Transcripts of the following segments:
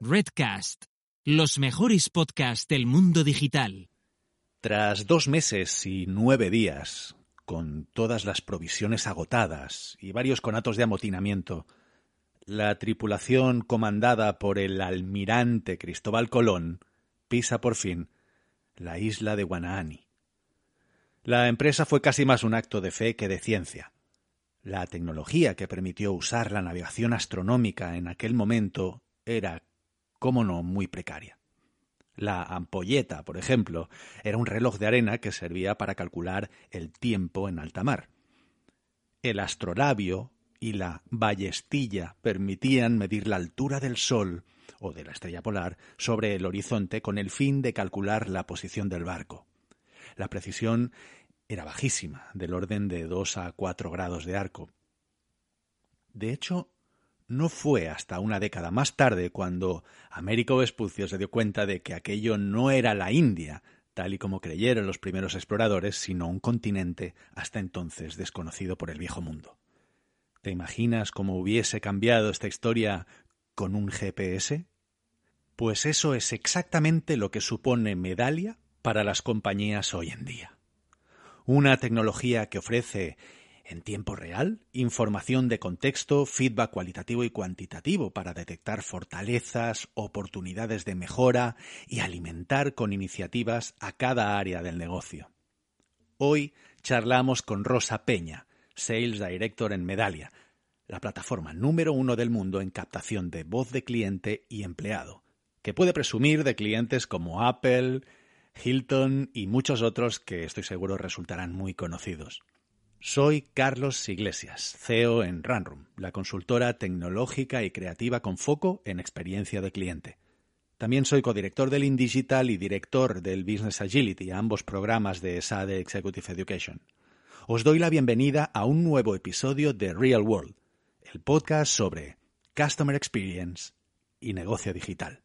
Redcast, los mejores podcasts del mundo digital. Tras dos meses y nueve días, con todas las provisiones agotadas y varios conatos de amotinamiento, la tripulación comandada por el almirante Cristóbal Colón pisa por fin la isla de Guanaani. La empresa fue casi más un acto de fe que de ciencia. La tecnología que permitió usar la navegación astronómica en aquel momento era cómo no, muy precaria. La ampolleta, por ejemplo, era un reloj de arena que servía para calcular el tiempo en alta mar. El astrolabio y la ballestilla permitían medir la altura del Sol o de la estrella polar sobre el horizonte con el fin de calcular la posición del barco. La precisión era bajísima, del orden de dos a cuatro grados de arco. De hecho, no fue hasta una década más tarde cuando Américo Vespucio se dio cuenta de que aquello no era la India, tal y como creyeron los primeros exploradores, sino un continente hasta entonces desconocido por el viejo mundo. ¿Te imaginas cómo hubiese cambiado esta historia con un GPS? Pues eso es exactamente lo que supone Medalia para las compañías hoy en día. Una tecnología que ofrece en tiempo real, información de contexto, feedback cualitativo y cuantitativo para detectar fortalezas, oportunidades de mejora y alimentar con iniciativas a cada área del negocio. Hoy charlamos con Rosa Peña, Sales Director en Medalia, la plataforma número uno del mundo en captación de voz de cliente y empleado, que puede presumir de clientes como Apple, Hilton y muchos otros que estoy seguro resultarán muy conocidos. Soy Carlos Iglesias, CEO en Runroom, la consultora tecnológica y creativa con foco en experiencia de cliente. También soy codirector del InDigital y director del Business Agility, ambos programas de SADE Executive Education. Os doy la bienvenida a un nuevo episodio de Real World, el podcast sobre Customer Experience y negocio digital.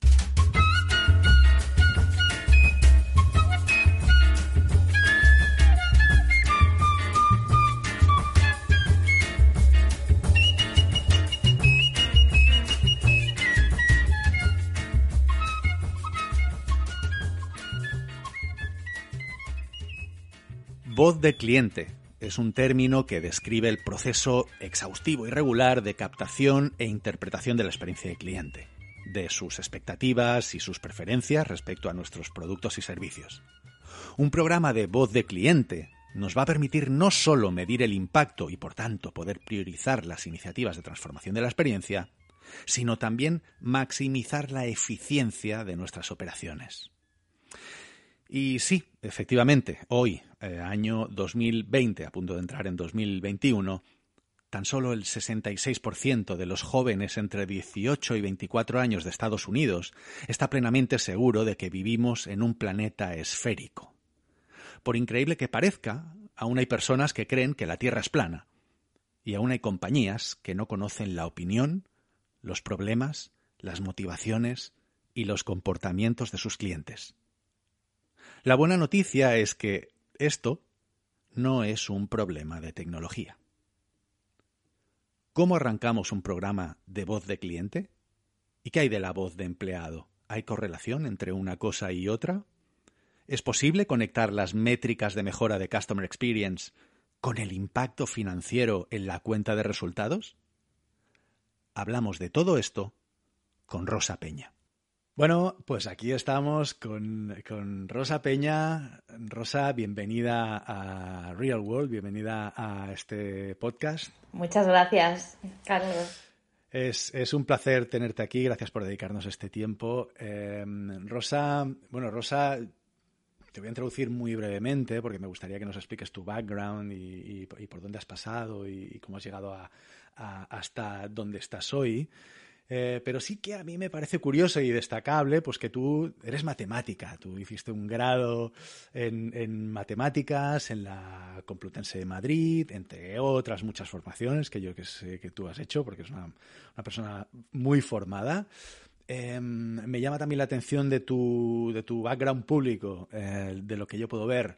Voz de cliente es un término que describe el proceso exhaustivo y regular de captación e interpretación de la experiencia de cliente, de sus expectativas y sus preferencias respecto a nuestros productos y servicios. Un programa de voz de cliente nos va a permitir no solo medir el impacto y por tanto poder priorizar las iniciativas de transformación de la experiencia, sino también maximizar la eficiencia de nuestras operaciones. Y sí, efectivamente, hoy, eh, año 2020, a punto de entrar en 2021, tan solo el 66% de los jóvenes entre 18 y 24 años de Estados Unidos está plenamente seguro de que vivimos en un planeta esférico. Por increíble que parezca, aún hay personas que creen que la Tierra es plana, y aún hay compañías que no conocen la opinión, los problemas, las motivaciones y los comportamientos de sus clientes. La buena noticia es que esto no es un problema de tecnología. ¿Cómo arrancamos un programa de voz de cliente? ¿Y qué hay de la voz de empleado? ¿Hay correlación entre una cosa y otra? ¿Es posible conectar las métricas de mejora de Customer Experience con el impacto financiero en la cuenta de resultados? Hablamos de todo esto con Rosa Peña. Bueno, pues aquí estamos con, Rosa Peña. Rosa, bienvenida a Real World, bienvenida a este podcast. Muchas gracias, Carlos. Es, un placer tenerte aquí, gracias por dedicarnos este tiempo. Em, Rosa, bueno, Rosa, te voy a introducir muy brevemente porque me gustaría que nos expliques tu background y, por dónde has pasado y, cómo has llegado hasta donde estás hoy. Eh, pero sí que a mí me parece curioso y destacable pues que tú eres matemática. Tú hiciste un grado en, matemáticas en la Complutense de Madrid, entre otras muchas formaciones que yo que sé que tú has hecho, porque es una, persona muy formada. Em, me llama también la atención de tu, de tu background público, eh, de lo que yo puedo ver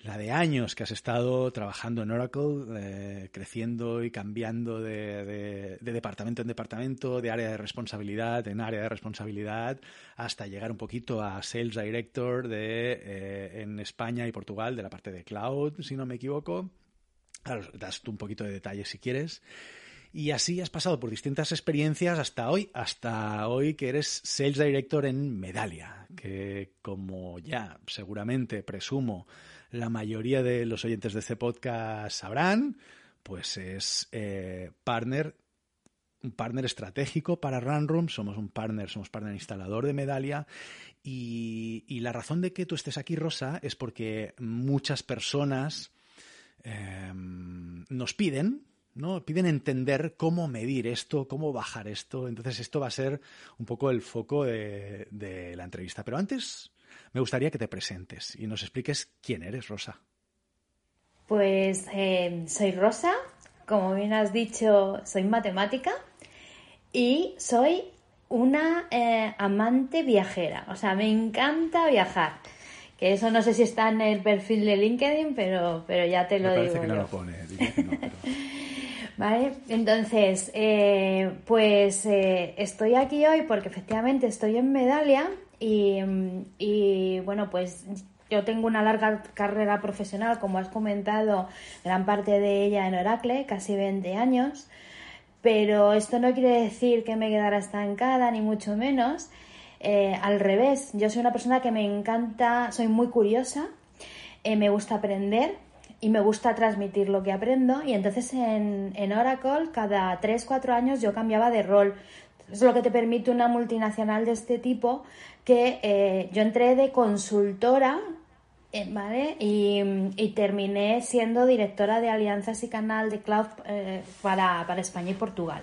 la de años que has estado trabajando en Oracle, eh, creciendo y cambiando de, departamento en departamento, de área de responsabilidad en área de responsabilidad, hasta llegar un poquito a Sales Director de, eh, en España y Portugal, de la parte de Cloud, si no me equivoco. das tú un poquito de detalles si quieres. Y así has pasado por distintas experiencias hasta hoy, hasta hoy que eres Sales Director en Medalia, que como ya seguramente presumo la mayoría de los oyentes de este podcast sabrán, pues es eh, partner un partner estratégico para Runroom, somos un partner, somos partner instalador de Medalia y, la razón de que tú estés aquí, Rosa, es porque muchas personas em, nos piden, ¿no? Piden entender cómo medir esto, cómo bajar esto. Entonces, esto va a ser un poco el foco de la entrevista. Pero antes, me gustaría que te presentes y nos expliques quién eres, Rosa. Pues eh, soy Rosa, como bien has dicho, soy matemática y soy una eh, amante viajera. O sea, me encanta viajar. Que eso no sé si está en el perfil de LinkedIn, pero, pero ya te lo me digo. Que no lo pone, Vale, entonces, eh, pues estoy aquí hoy porque efectivamente estoy en Medalia y, bueno, pues yo tengo una larga carrera profesional, como has comentado, gran parte de ella en Oracle, casi 20 años, pero esto no quiere decir que me quedara estancada, ni mucho menos. Eh, al revés, yo soy una persona que me encanta, soy muy curiosa, eh, me gusta aprender y me gusta transmitir lo que aprendo y entonces en, en Oracle cada 3-4 años yo cambiaba de rol. Es lo que te permite una multinacional de este tipo que eh, yo entré de consultora, eh, ¿vale? Y, terminé siendo directora de alianzas y canal de cloud eh, para, España y Portugal.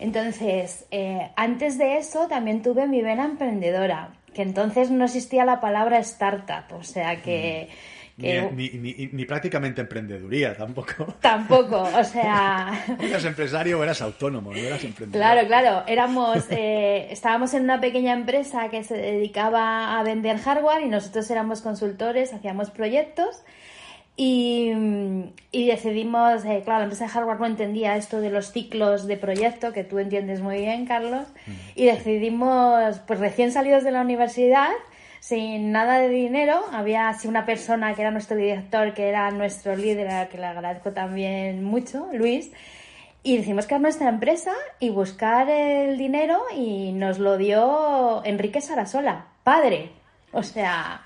Entonces, antes de eso también tuve mi vena emprendedora, que entonces no existía la palabra startup, o sea que... Mm. Ni, ni, prácticamente emprendeduría tampoco. Tampoco, o sea... eras empresario o eras autónomo, no eras emprendedor. Claro, claro, éramos, eh, estábamos en una pequeña empresa que se dedicaba a vender hardware y nosotros éramos consultores, hacíamos proyectos y, decidimos, eh, claro, la empresa de hardware no entendía esto de los ciclos de proyecto, que tú entiendes muy bien, Carlos, mm. y decidimos, pues recién salidos de la universidad, sin nada de dinero. Había así una persona que era nuestro director, que era nuestro líder, que le agradezco también mucho, Luis. Y decimos que nuestra empresa y buscar el dinero y nos lo dio Enrique Sarasola, padre. O sea,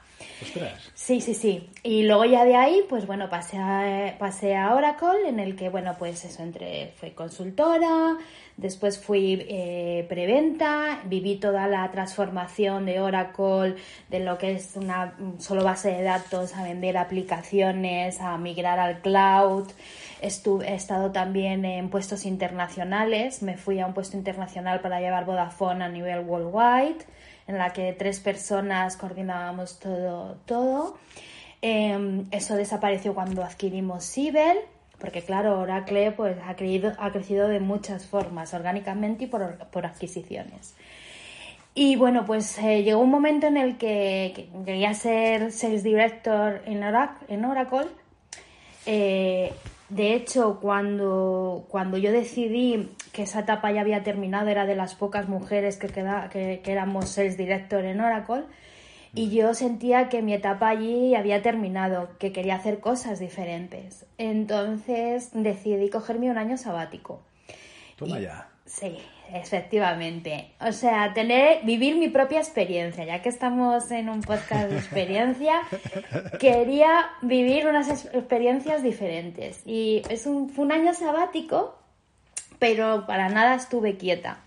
Sí, sí, sí. Y luego ya de ahí, pues bueno, pasé a, pasé a Oracle, en el que, bueno, pues eso, entre, fui consultora, después fui eh, preventa, viví toda la transformación de Oracle, de lo que es una solo base de datos, a vender aplicaciones, a migrar al cloud. Estuve, he estado también en puestos internacionales, me fui a un puesto internacional para llevar Vodafone a nivel worldwide en la que tres personas coordinábamos todo. todo. Em, eso desapareció cuando adquirimos Sibel, porque claro, Oracle pues, ha, creído, ha crecido de muchas formas, orgánicamente y por, por adquisiciones. Y bueno, pues eh, llegó un momento en el que, quería ser Sales Director. En Oracle. Eh, de hecho, cuando, cuando yo decidí que esa etapa ya había terminado, era de las pocas mujeres que, queda, que, éramos sales director en Oracle, y yo sentía que mi etapa allí había terminado, que quería hacer cosas diferentes. Entonces decidí cogerme un año sabático. Toma ya. Sí, efectivamente. O sea, tener, vivir mi propia experiencia, ya que estamos en un podcast de experiencia, quería vivir unas experiencias diferentes. Y es un, fue un año sabático pero para nada estuve quieta.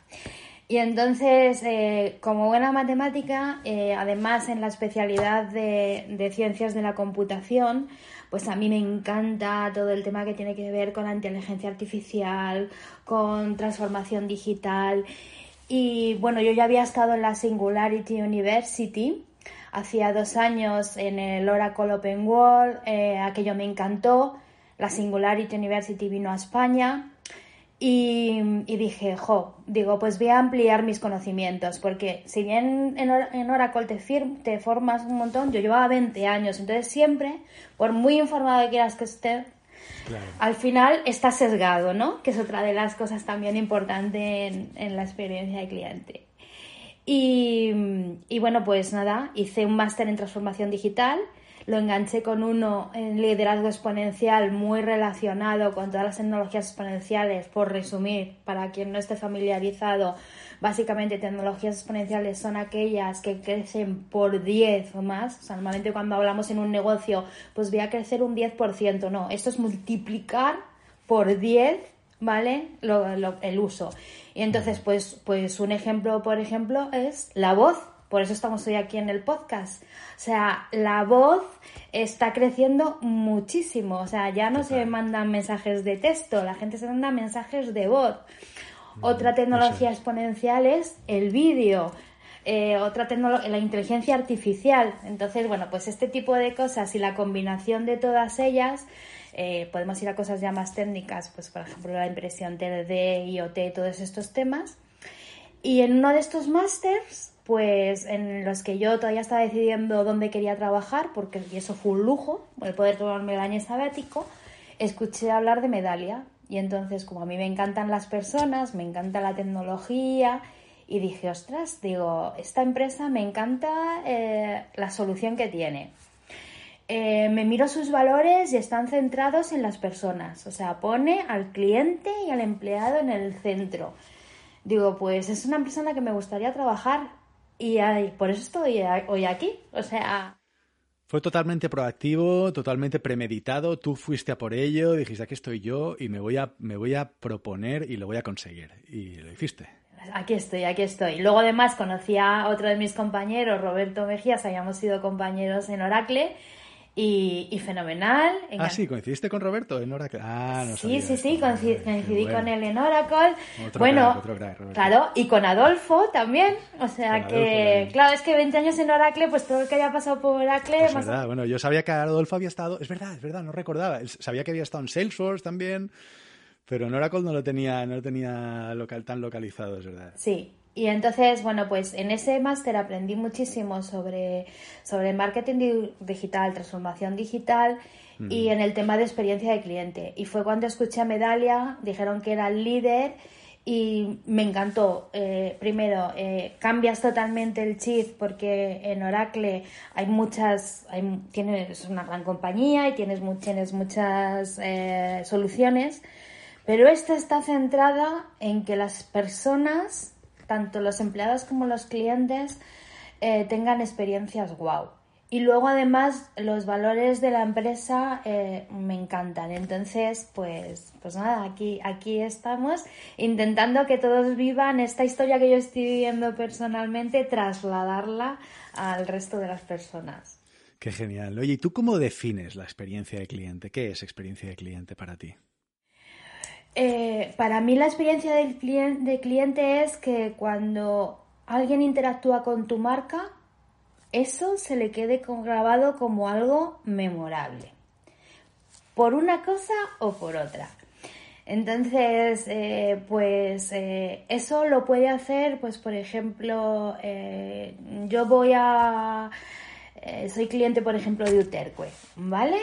Y entonces, eh, como buena matemática, eh, además en la especialidad de, ciencias de la computación, pues a mí me encanta todo el tema que tiene que ver con la inteligencia artificial, con transformación digital. Y bueno, yo ya había estado en la Singularity University, hacía dos años en el Oracle Open World, eh, aquello me encantó. La Singularity University vino a España Y, dije, jo, digo, pues voy a ampliar mis conocimientos, porque si bien en, en Oracle te, te formas un montón, yo llevaba 20 años, entonces siempre, por muy informado que quieras que estés, al final está sesgado, ¿no? Que es otra de las cosas también importantes en, la experiencia de cliente. Y, y, bueno, pues nada, hice un máster en transformación digital lo enganché con uno en liderazgo exponencial muy relacionado con todas las tecnologías exponenciales, por resumir, para quien no esté familiarizado, básicamente tecnologías exponenciales son aquellas que crecen por 10 o más. O sea, normalmente cuando hablamos en un negocio, pues voy a crecer un 10%, no, esto es multiplicar por 10 ¿vale? el uso. Y entonces, pues, pues un ejemplo, por ejemplo, es la voz. Por eso estamos hoy aquí en el podcast. O sea, la voz está creciendo muchísimo. O sea, ya no se mandan mensajes de texto, la gente se manda mensajes de voz. Mm, otra tecnología exponencial es el vídeo. Eh, otra tecnología, la inteligencia artificial. Entonces, bueno, pues este tipo de cosas y la combinación de todas ellas, eh, podemos ir a cosas ya más técnicas, pues por ejemplo la impresión 3D, IoT, todos estos temas. Y en uno de estos másters pues en los que yo todavía estaba decidiendo dónde quería trabajar, porque eso fue un lujo, el poder tomarme el año sabático, escuché hablar de Medalia. Y entonces, como a mí me encantan las personas, me encanta la tecnología, y dije, ostras, digo, esta empresa me encanta eh, la solución que tiene. Eh, me miro sus valores y están centrados en las personas, o sea, pone al cliente y al empleado en el centro. Digo, pues es una persona que me gustaría trabajar y por eso estoy hoy aquí. O sea. Fue totalmente proactivo, totalmente premeditado. Tú fuiste a por ello, dijiste aquí estoy yo y me voy a, me voy a proponer y lo voy a conseguir. Y lo hiciste. Aquí estoy, aquí estoy. Luego además conocí a otro de mis compañeros, Roberto Mejías, habíamos sido compañeros en Oracle y, fenomenal. Ah, sí, coincidiste con Roberto en Oracle. Ah, no Sí, sí, sí, coincidí, con él en Oracle. bueno, claro, y con Adolfo también. O sea que, claro, es que 20 años en Oracle, pues todo el que haya pasado por Oracle. Es verdad, bueno, yo sabía que Adolfo había estado. Es verdad, es verdad, no recordaba. Sabía que había estado en Salesforce también. Pero en Oracle no lo tenía, no lo tenía local, tan localizado, es verdad. Sí, y entonces, bueno, pues en ese máster aprendí muchísimo sobre, sobre marketing digital, transformación digital y en el tema de experiencia de cliente. Y fue cuando escuché a Medalia, dijeron que era el líder y me encantó. Eh, primero, eh, cambias totalmente el chip porque en Oracle hay muchas, hay, tienes una gran compañía y tienes, tienes muchas eh, soluciones, pero esta está centrada en que las personas tanto los empleados como los clientes eh, tengan experiencias wow. Y luego además los valores de la empresa eh, me encantan. Entonces, pues, pues nada, aquí, aquí estamos intentando que todos vivan esta historia que yo estoy viviendo personalmente, trasladarla al resto de las personas. Qué genial. Oye, ¿y tú cómo defines la experiencia de cliente? ¿Qué es experiencia de cliente para ti? Eh, para mí la experiencia del cliente, es que cuando alguien interactúa con tu marca, eso se le quede grabado como algo memorable, por una cosa o por otra. Entonces, eh, pues eh, eso lo puede hacer, pues por ejemplo, yo voy a, soy cliente, por ejemplo, de Uterque, ¿vale?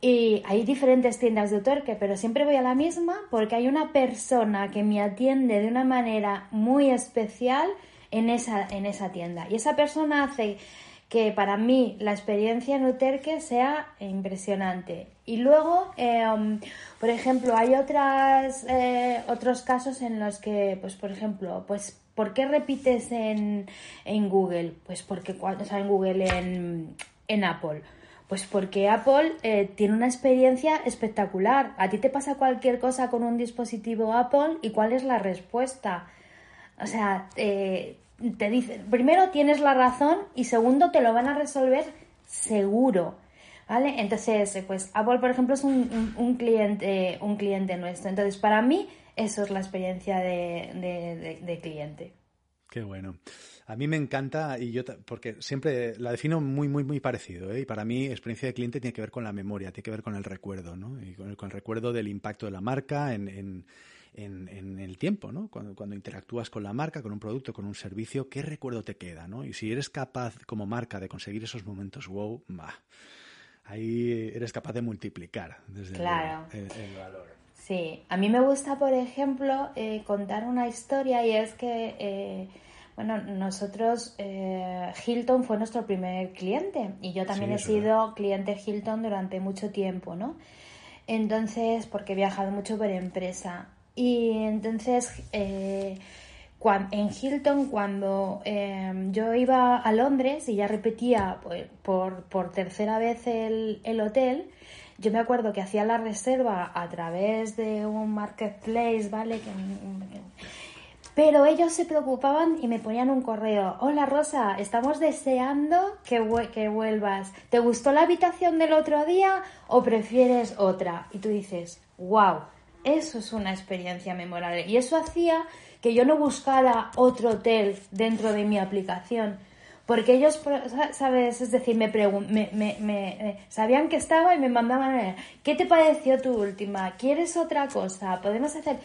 Y hay diferentes tiendas de Uterque, pero siempre voy a la misma porque hay una persona que me atiende de una manera muy especial en esa, en esa tienda. Y esa persona hace que para mí la experiencia en Uterque sea impresionante. Y luego, um, por ejemplo, hay otras, eh, otros casos en los que, pues, por ejemplo, pues, ¿por qué repites en, en Google? Pues porque cuando, o sea, en Google, en, en Apple pues porque Apple eh, tiene una experiencia espectacular. A ti te pasa cualquier cosa con un dispositivo Apple y cuál es la respuesta. O sea, te dicen, primero tienes la razón y segundo te lo van a resolver seguro. ¿Vale? Entonces, pues Apple, por ejemplo, es un, cliente, un cliente nuestro. Entonces, para mí, eso es la experiencia de, de cliente. Qué bueno. A mí me encanta y yo porque siempre la defino muy muy muy parecido ¿eh? y para mí experiencia de cliente tiene que ver con la memoria, tiene que ver con el recuerdo, ¿no? Y con el, recuerdo del impacto de la marca en, en, el tiempo, ¿no? Cuando, cuando, interactúas con la marca, con un producto, con un servicio, ¿qué recuerdo te queda, ¿no? Y si eres capaz como marca de conseguir esos momentos wow, ahí eres capaz de multiplicar desde el, valor. Sí, a mí me gusta, por ejemplo, eh, contar una historia y es que, eh, bueno, nosotros, eh, Hilton fue nuestro primer cliente y yo también he sido cliente Hilton durante mucho tiempo, ¿no? Entonces, porque he viajado mucho por empresa. Y entonces, en Hilton, cuando yo iba a Londres y ya repetía pues, por, por tercera vez el, el hotel, yo me acuerdo que hacía la reserva a través de un marketplace, ¿vale? Pero ellos se preocupaban y me ponían un correo. Hola Rosa, estamos deseando que, que vuelvas. ¿Te gustó la habitación del otro día o prefieres otra? Y tú dices, wow, eso es una experiencia memorable. Y eso hacía que yo no buscara otro hotel dentro de mi aplicación, porque ellos, ¿sabes? Es decir, me, me, sabían que estaba y me mandaban, ¿qué te pareció tu última? ¿Quieres otra cosa? ¿Podemos hacer...?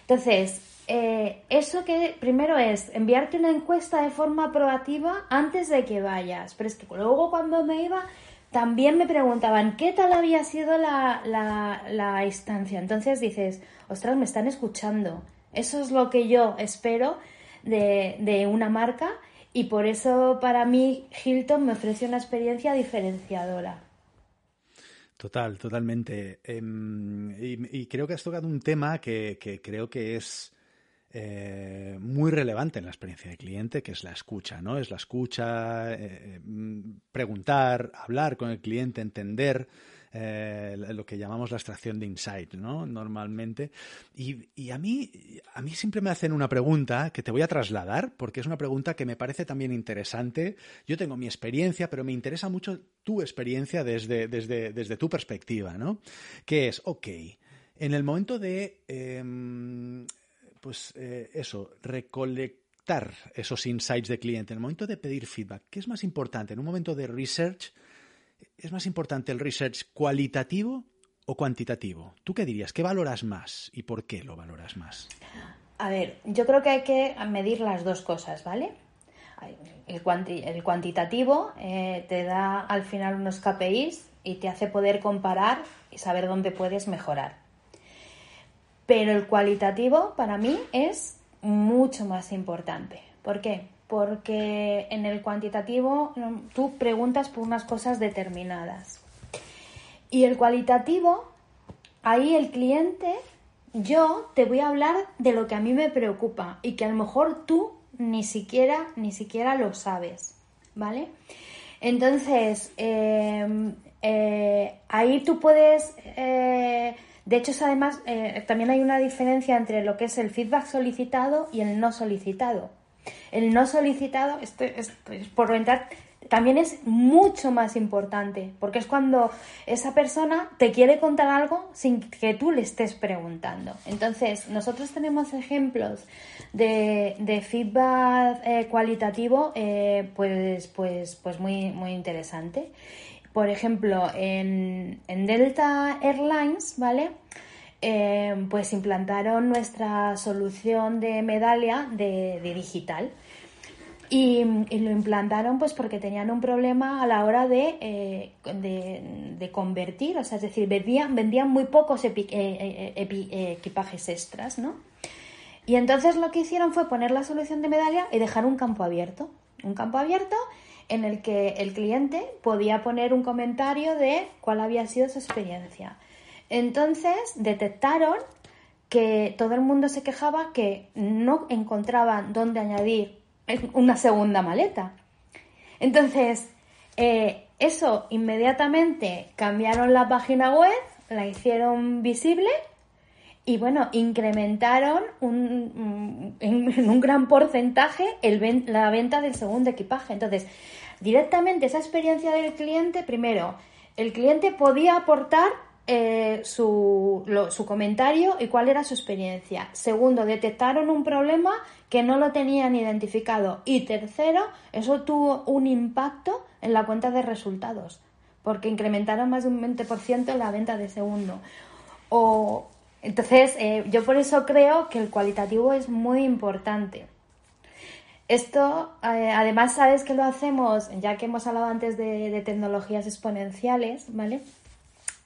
Entonces, eh, eso que primero es enviarte una encuesta de forma proactiva antes de que vayas. Pero es que luego cuando me iba también me preguntaban qué tal había sido la, la, la instancia. Entonces dices, ostras, me están escuchando. Eso es lo que yo espero de, de una marca y por eso para mí Hilton me ofrece una experiencia diferenciadora. Total, totalmente. Em, y, creo que has tocado un tema que, creo que es eh, muy relevante en la experiencia de cliente, que es la escucha, ¿no? Es la escucha, eh, em, preguntar, hablar con el cliente, entender eh, lo que llamamos la extracción de insight, ¿no? Normalmente. Y, a, mí, a mí siempre me hacen una pregunta que te voy a trasladar, porque es una pregunta que me parece también interesante. Yo tengo mi experiencia, pero me interesa mucho tu experiencia desde, desde, desde tu perspectiva, ¿no? Que es, ok, en el momento de, em, pues eh, eso, recolectar esos insights de cliente, en el momento de pedir feedback, ¿qué es más importante? En un momento de research, ¿Es más importante el research cualitativo o cuantitativo? ¿Tú qué dirías? ¿Qué valoras más y por qué lo valoras más? A ver, yo creo que hay que medir las dos cosas, ¿vale? El, cuantitativo eh, te da al final unos KPIs y te hace poder comparar y saber dónde puedes mejorar. Pero el cualitativo para mí es mucho más importante. ¿Por qué? porque en el cuantitativo tú preguntas por unas cosas determinadas. Y el cualitativo, ahí el cliente, yo te voy a hablar de lo que a mí me preocupa y que a lo mejor tú ni siquiera, ni siquiera lo sabes, ¿vale? Entonces, em, eh, ahí tú puedes, eh, de hecho, además, eh, también hay una diferencia entre lo que es el feedback solicitado y el no solicitado. El no solicitado, esto, es por entrar, también es mucho más importante, porque es cuando esa persona te quiere contar algo sin que tú le estés preguntando. Entonces, nosotros tenemos ejemplos de, feedback eh, cualitativo, eh, pues, pues, pues muy, muy interesante. Por ejemplo, en, Delta Airlines, ¿vale? Em, pues implantaron nuestra solución de medalla de, digital. Y, lo implantaron pues porque tenían un problema a la hora de, eh, de, convertir, o sea, es decir, vendían, vendían muy pocos eh, eh, equipajes extras, ¿no? Y entonces lo que hicieron fue poner la solución de medalla y dejar un campo abierto. Un campo abierto en el que el cliente podía poner un comentario de cuál había sido su experiencia. Entonces detectaron que todo el mundo se quejaba que no encontraban dónde añadir una segunda maleta. Entonces, eh, eso inmediatamente cambiaron la página web, la hicieron visible y bueno, incrementaron un, en, un gran porcentaje el, la venta del segundo equipaje. Entonces, directamente esa experiencia del cliente, primero, el cliente podía aportar eh, su, su, comentario y cuál era su experiencia. Segundo, detectaron un problema que no lo tenían identificado. Y tercero, eso tuvo un impacto en la cuenta de resultados, porque incrementaron más de un 20% la venta de segundo. O Entonces, eh, yo por eso creo que el cualitativo es muy importante. Esto, eh, además, sabes que lo hacemos, ya que hemos hablado antes de, tecnologías exponenciales, ¿vale?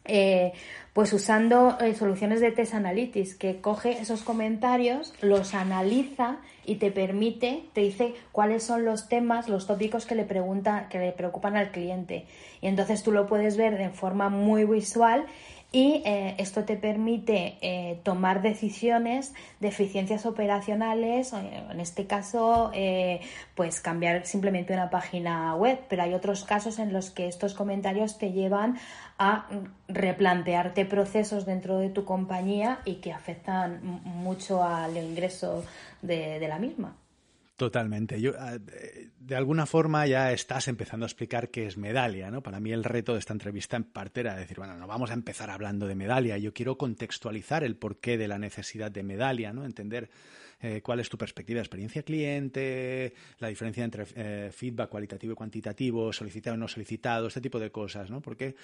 Eh, pues usando soluciones de test analytics, que coge esos comentarios, los analiza y te permite, te dice cuáles son los temas, los tópicos que le pregunta, que le preocupan al cliente. Y entonces tú lo puedes ver de forma muy visual y eh, esto te permite eh, tomar decisiones de eficiencias operacionales, en este caso, eh, pues cambiar simplemente una página web, pero hay otros casos en los que estos comentarios te llevan a replantearte procesos dentro de tu compañía y que afectan mucho al ingreso de la misma. Totalmente. Yo, ah, de alguna forma ya estás empezando a explicar qué es Medalia, ¿no? Para mí el reto de esta entrevista en parte era decir, bueno, no vamos a empezar hablando de Medalia. Yo quiero contextualizar el porqué de la necesidad de Medalia, ¿no? Entender eh, cuál es tu perspectiva de experiencia cliente, la diferencia entre eh, feedback cualitativo y cuantitativo, solicitado y no solicitado, este tipo de cosas, ¿no? Porque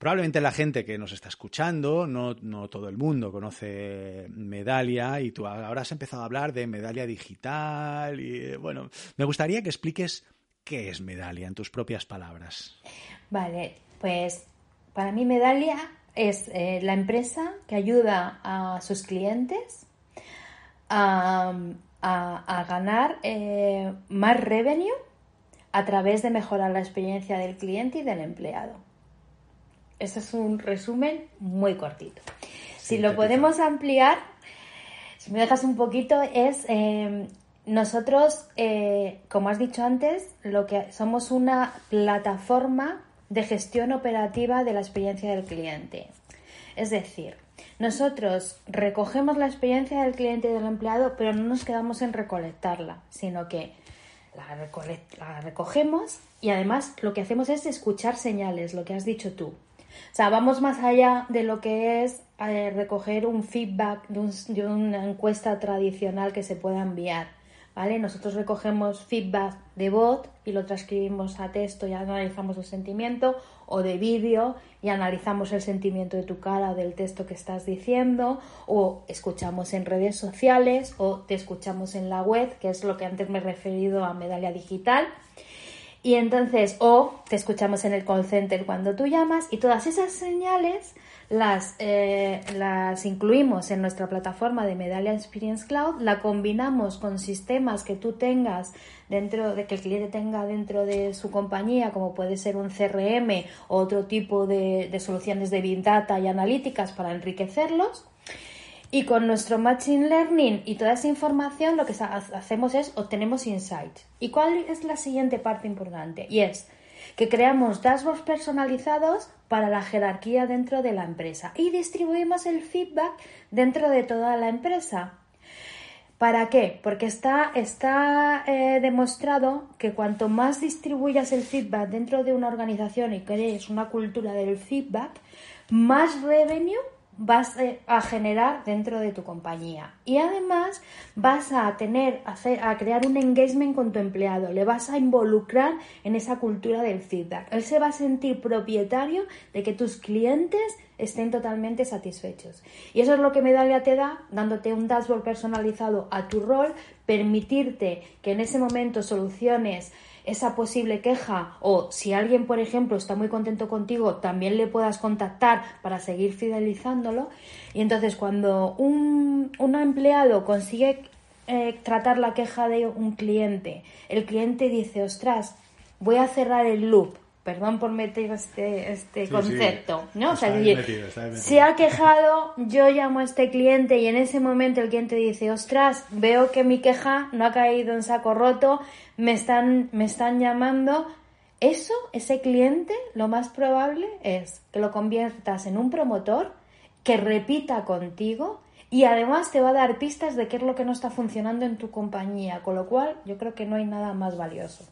Probablemente la gente que nos está escuchando, no, no todo el mundo conoce Medalia y tú ahora has empezado a hablar de Medalia digital y bueno, me gustaría que expliques qué es Medalia en tus propias palabras. Vale, pues para mí Medalia es eh, la empresa que ayuda a sus clientes a, ganar eh, más revenue a través de mejorar la experiencia del cliente y del empleado. Ese es un resumen muy cortito. si lo podemos ampliar, si me dejas un poquito, es eh, nosotros, eh, como has dicho antes, lo que somos una plataforma de gestión operativa de la experiencia del cliente. Es decir, nosotros recogemos la experiencia del cliente y del empleado, pero no nos quedamos en recolectarla, sino que la, recogemos y además lo que hacemos es escuchar señales, lo que has dicho tú. O sea, vamos más allá de lo que es eh, recoger un feedback de, una encuesta tradicional que se pueda enviar. ¿Vale? Nosotros recogemos feedback de bot y lo transcribimos a texto y analizamos el sentimiento, o de vídeo y analizamos el sentimiento de tu cara o del texto que estás diciendo, o escuchamos en redes sociales, o te escuchamos en la web, que es lo que antes me he referido a medalla digital. Y entonces, o te escuchamos en el call center cuando tú llamas y todas esas señales las, eh, las incluimos en nuestra plataforma de Medallia Experience Cloud, la combinamos con sistemas que tú tengas dentro de que el cliente tenga dentro de su compañía, como puede ser un CRM o otro tipo de, de soluciones de Big Data y analíticas para enriquecerlos. Y con nuestro Machine Learning y toda esa información lo que hacemos es obtenemos insights. ¿Y cuál es la siguiente parte importante? Y es que creamos dashboards personalizados para la jerarquía dentro de la empresa y distribuimos el feedback dentro de toda la empresa. ¿Para qué? Porque está, está eh, demostrado que cuanto más distribuyas el feedback dentro de una organización y crees una cultura del feedback, más revenue vas eh, a generar dentro de tu compañía. Y además vas a tener, a crear un engagement con tu empleado, le vas a involucrar en esa cultura del feedback. Él se va a sentir propietario de que tus clientes estén totalmente satisfechos. Y eso es lo que Medallia te da, dándote un dashboard personalizado a tu rol, permitirte que en ese momento soluciones esa posible queja o si alguien, por ejemplo, está muy contento contigo, también le puedas contactar para seguir fidelizándolo. Y entonces cuando un, empleado consigue eh, tratar la queja de un cliente, el cliente dice, ostras, voy a cerrar el loop, perdón por meter este, este concepto, ¿no? O sea, si ha quejado, yo llamo a este cliente y en ese momento el cliente dice, ostras, veo que mi queja no ha caído en saco roto, me están, me están llamando. Eso, ese cliente, lo más probable es que lo conviertas en un promotor que repita contigo y además te va a dar pistas de qué es lo que no está funcionando en tu compañía, con lo cual yo creo que no hay nada más valioso.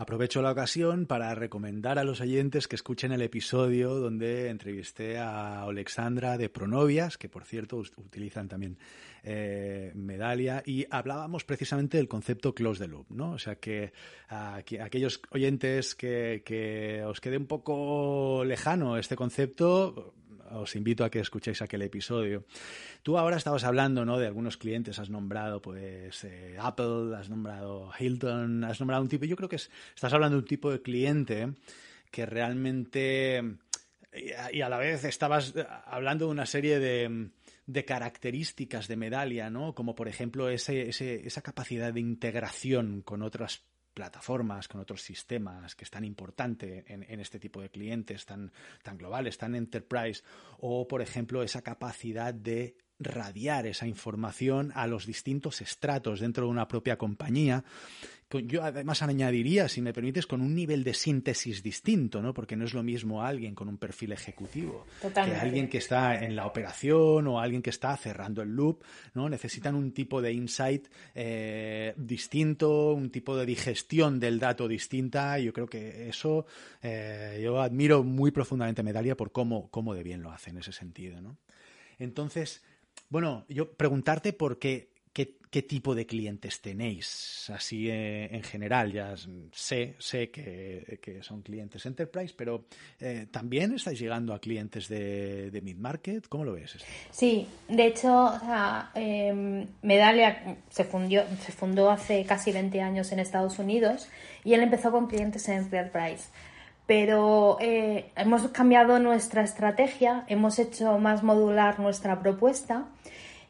Aprovecho la ocasión para recomendar a los oyentes que escuchen el episodio donde entrevisté a Alexandra de Pronovias, que por cierto utilizan también eh, Medalia, y hablábamos precisamente del concepto close the loop, ¿no? O sea que aquellos oyentes que os quede un poco lejano este concepto, os invito a que escuchéis aquel episodio. Tú ahora estabas hablando, ¿no? De algunos clientes, has nombrado, pues, eh, Apple, has nombrado Hilton, has nombrado un tipo. Yo creo que estás hablando de un tipo de cliente que realmente y a la vez estabas hablando de una serie de, características de Medalia, ¿no? Como por ejemplo esa capacidad de integración con otras plataformas, con otros sistemas que es tan importante en, este tipo de clientes tan, tan globales, tan enterprise, o por ejemplo esa capacidad de radiar esa información a los distintos estratos dentro de una propia compañía. Yo además añadiría, si me permites, con un nivel de síntesis distinto, ¿no? Porque no es lo mismo alguien con un perfil ejecutivo que alguien que está en la operación o alguien que está cerrando el loop, ¿no? Necesitan un tipo de insight eh, distinto, un tipo de digestión del dato distinta. Yo creo que eso eh, yo admiro muy profundamente a Medalia por cómo, cómo de bien lo hace en ese sentido, ¿no? Entonces, bueno, yo preguntarte por qué, qué, tipo de clientes tenéis, así eh, en general. Ya sé, sé que, son clientes enterprise, pero eh, también estáis llegando a clientes de, mid-market. ¿Cómo lo ves? Sí, de hecho, em, Medalia se, fundió, se fundó hace casi 20 años en Estados Unidos y él empezó con clientes en enterprise pero eh, hemos cambiado nuestra estrategia, hemos hecho más modular nuestra propuesta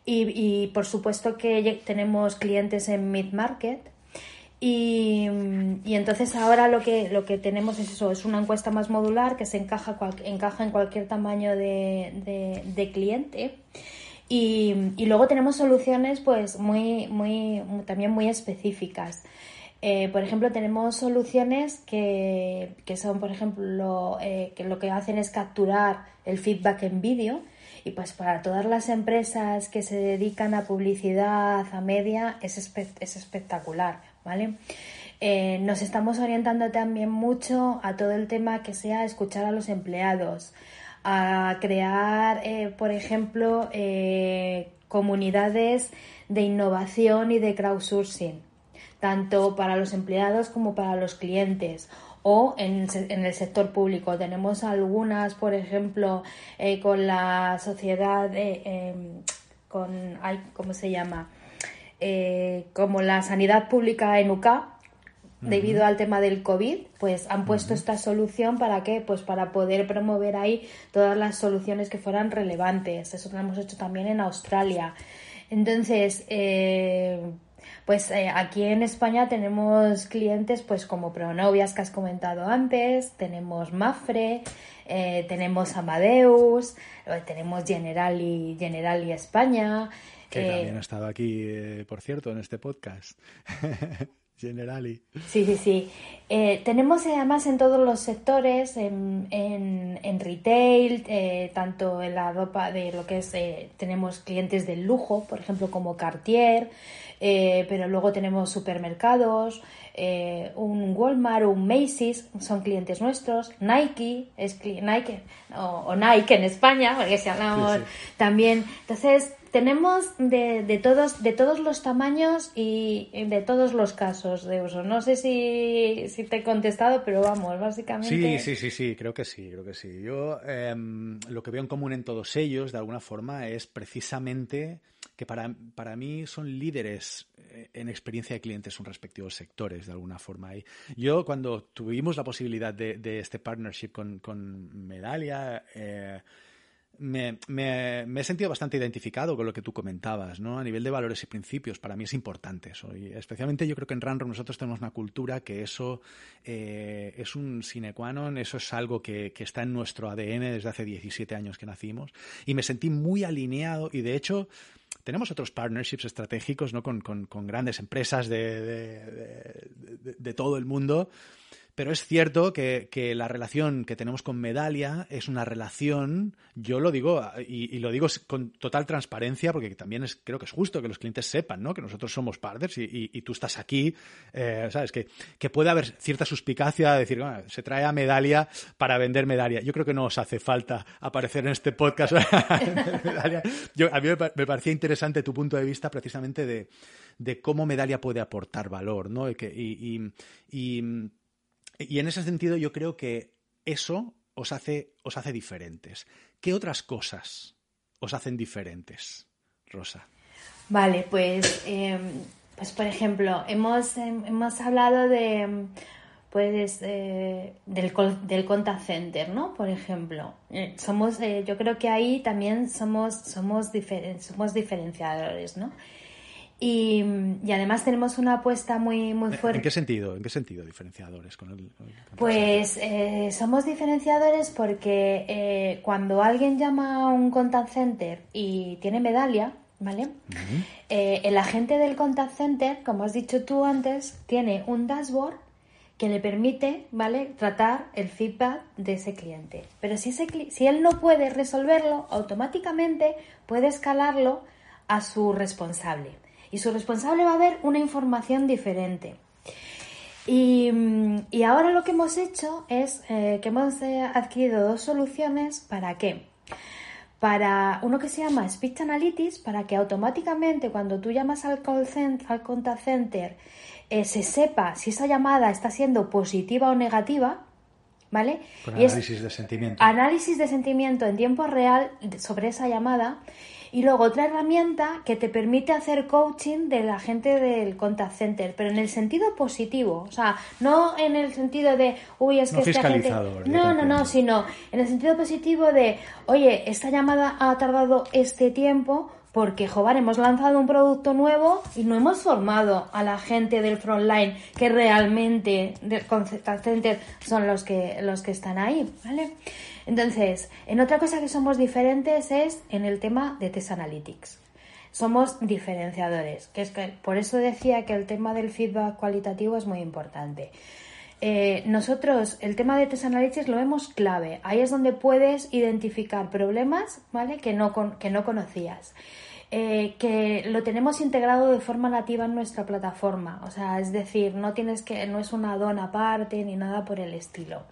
y, por supuesto que tenemos clientes en mid-market. Y, entonces ahora lo que, lo que tenemos es eso, es una encuesta más modular que se encaja, en cualquier tamaño de, cliente. Y, y, luego tenemos soluciones pues muy, muy, también muy específicas. Eh, por ejemplo, tenemos soluciones que, son, por ejemplo, eh, que lo que hacen es capturar el feedback en vídeo y pues para todas las empresas que se dedican a publicidad, a media, es, es espectacular, ¿vale? Eh, nos estamos orientando también mucho a todo el tema que sea escuchar a los empleados, a crear, por ejemplo, comunidades de innovación y de crowdsourcing tanto para los empleados como para los clientes o en, el sector público. Tenemos algunas, por ejemplo, eh, con la sociedad, em, con, ¿cómo se llama? Eh, como la sanidad pública en UCA, debido al tema del COVID, pues han puesto esta solución para qué? Pues para poder promover ahí todas las soluciones que fueran relevantes. Eso lo hemos hecho también en Australia. Entonces, eh, pues eh, aquí en España tenemos clientes pues como Pronovias que has comentado antes, tenemos Mafre, eh, tenemos Amadeus, eh, tenemos Generali, Generali España. Que también ha estado aquí, por cierto, en este podcast. Generali. Sí, sí, sí. tenemos además en todos los sectores, en, en, retail, tanto en la ropa de lo que es, tenemos clientes del lujo, por ejemplo, como Cartier, eh, pero luego tenemos supermercados, eh, un Walmart, un Macy's, son clientes nuestros, Nike, es Nike o, Nike en España, porque si hablamos también. Entonces, tenemos de, de, todos, de todos los tamaños y de todos los casos de uso. No sé si, te he contestado, pero vamos, básicamente. Sí, sí, sí, sí, creo que sí, creo que sí. Yo em, lo que veo en común en todos ellos, de alguna forma, es precisamente que para, para mí son líderes eh, en experiencia de clientes en respectivos sectores, de alguna forma. Y yo, cuando tuvimos la posibilidad de, de este partnership con, con Medalia, eh, me, he sentido bastante identificado con lo que tú comentabas, ¿no? A nivel de valores y principios, para mí es importante eso. Especialmente yo creo que en Runrock nosotros tenemos una cultura que eso eh, es un sine qua non, eso es algo que, está en nuestro ADN desde hace 17 años que nacimos. Y me sentí muy alineado y de hecho tenemos otros partnerships estratégicos ¿no? con, grandes empresas de todo el mundo pero es cierto que, la relación que tenemos con Medalia es una relación, yo lo digo, y, lo digo con total transparencia, porque también es, creo que es justo que los clientes sepan, ¿no? Que nosotros somos partners y, tú estás aquí, eh, ¿sabes? Que, que puede haber cierta suspicacia de decir, bueno, se trae a Medalia para vender Medalia. Yo creo que no os hace falta aparecer en este podcast. Yo, a mí me parecía interesante tu punto de vista precisamente de, cómo Medalia puede aportar valor, ¿no? y, y y en ese sentido yo creo que eso os hace, os hace diferentes? ¿Qué otras cosas os hacen diferentes, Rosa? Vale, pues, em, pues por ejemplo, hemos, em, hemos hablado de pues eh, del, del contact center, ¿no? Por ejemplo, eh, somos, eh, yo creo que ahí también somos, somos, somos diferenciadores, ¿no? Y, además tenemos una apuesta muy, muy fuerte. ¿En qué sentido? ¿En qué sentido diferenciadores con el, Pues somos diferenciadores porque cuando alguien llama a un contact center y tiene medalla, ¿vale? el agente del contact center, como has dicho tú antes, tiene un dashboard que le permite, ¿vale?, tratar el feedback de ese cliente. Pero si, ese, si él no puede resolverlo, automáticamente puede escalarlo a su responsable. Y su responsable va a ver una información diferente. Y, ahora lo que hemos hecho es que hemos eh, adquirido dos soluciones para qué. Para uno que se llama Speech Analytics, para que automáticamente cuando tú llamas al call center, al contact center eh, se sepa si esa llamada está siendo positiva o negativa, ¿vale? Con análisis de sentimiento. Análisis de sentimiento en tiempo real sobre esa llamada. Y luego otra herramienta que te permite hacer coaching de la gente del contact center, pero en el sentido positivo, o sea, no en el sentido de, uy, es que esta gente... No, no, no, sino en el sentido positivo de, oye, esta llamada ha tardado este tiempo, porque, joder, hemos lanzado un producto nuevo y no hemos formado a la gente del frontline que realmente del contact center son los que, los que están ahí, ¿vale? Entonces, en otra cosa que somos diferentes es en el tema de Test Analytics. Somos diferenciadores, que es por eso decía que el tema del feedback cualitativo es muy importante. Eh, nosotros el tema de Test Analytics lo vemos clave. Ahí es donde puedes identificar problemas ¿vale? que, no que no conocías. Eh, que lo tenemos integrado de forma nativa en nuestra plataforma. O sea, es decir, no tienes que, no es una dona aparte ni nada por el estilo.